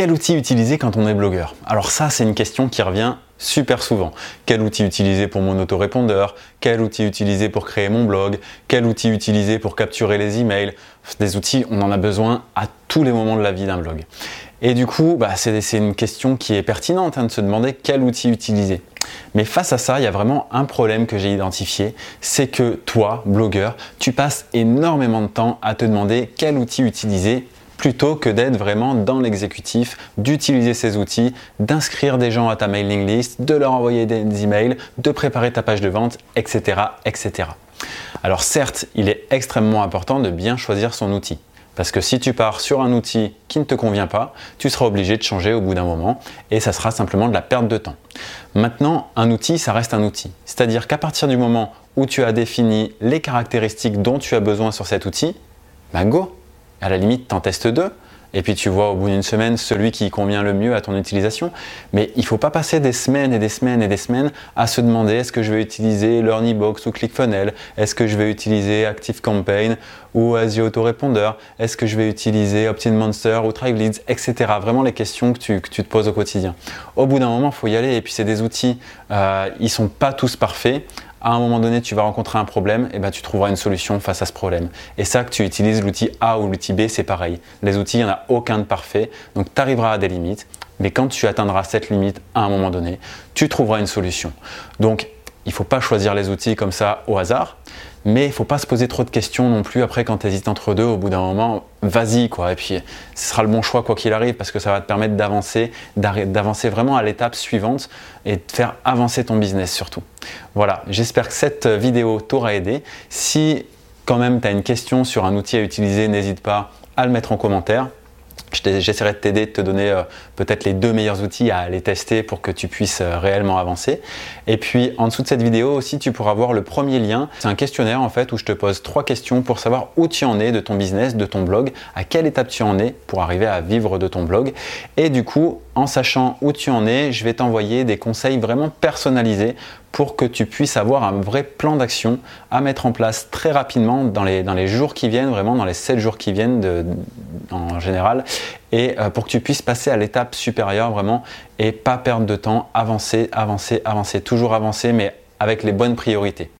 Quel outil utiliser quand on est blogueur? Alors ça, c'est une question qui revient super souvent. Quel outil utiliser pour mon autorépondeur? Quel outil utiliser pour créer mon blog? Quel outil utiliser pour capturer les emails? Des outils, on en a besoin à tous les moments de la vie d'un blog. Et du coup, bah, c'est une question qui est pertinente hein, de se demander quel outil utiliser. Mais face à ça, il y a vraiment un problème que j'ai identifié, c'est que toi, blogueur, tu passes énormément de temps à te demander quel outil utiliser plutôt que d'être vraiment dans l'exécutif, d'utiliser ces outils, d'inscrire des gens à ta mailing list, de leur envoyer des emails, de préparer ta page de vente, etc. etc. Alors certes, il est extrêmement important de bien choisir son outil. Parce que si tu pars sur un outil qui ne te convient pas, tu seras obligé de changer au bout d'un moment et ça sera simplement de la perte de temps. Maintenant, un outil, ça reste un outil. C'est-à-dire qu'à partir du moment où tu as défini les caractéristiques dont tu as besoin sur cet outil, ben go, à la limite, t'en testes deux. Et puis tu vois au bout d'une semaine celui qui convient le mieux à ton utilisation. Mais il ne faut pas passer des semaines et des semaines et des semaines à se demander est-ce que je vais utiliser LearnyBox ou ClickFunnels? Est-ce que je vais utiliser ActiveCampaign ou Asio Autorépondeur? Est-ce que je vais utiliser OptinMonster ou ThriveLeads Etc. Vraiment les questions que tu, te poses au quotidien. Au bout d'un moment, il faut y aller. Et puis c'est des outils, euh, ils sont pas tous parfaits à un moment donné, tu vas rencontrer un problème, et ben tu trouveras une solution face à ce problème. Et ça, que tu utilises l'outil A ou l'outil B, c'est pareil. Les outils, il n'y en a aucun de parfait, donc tu arriveras à des limites, mais quand tu atteindras cette limite à un moment donné, tu trouveras une solution. Donc, il ne faut pas choisir les outils comme ça au hasard, mais il faut pas se poser trop de questions non plus après quand tu hésites entre deux, au bout d'un moment, vas-y quoi, et puis ce sera le bon choix quoi qu'il arrive parce que ça va te permettre d'avancer, d'avancer vraiment à l'étape suivante et de faire avancer ton business surtout. Voilà, j'espère que cette vidéo t'aura aidé. Si quand même tu as une question sur un outil à utiliser, n'hésite pas à le mettre en commentaire. J'essaierai de t'aider, de te donner euh, peut-être les deux meilleurs outils à les tester pour que tu puisses euh, réellement avancer. Et puis en dessous de cette vidéo aussi, tu pourras voir le premier lien. C'est un questionnaire en fait où je te pose trois questions pour savoir où tu en es de ton business, de ton blog, à quelle étape tu en es pour arriver à vivre de ton blog. Et du coup, en sachant où tu en es, je vais t'envoyer des conseils vraiment personnalisés pour que tu puisses avoir un vrai plan d'action à mettre en place très rapidement dans les, jours qui viennent, vraiment dans les 7 jours qui viennent en général, et euh, pour que tu puisses passer à l'étape supérieure vraiment et pas perdre de temps, avancer, avancer, avancer, toujours avancer, mais avec les bonnes priorités.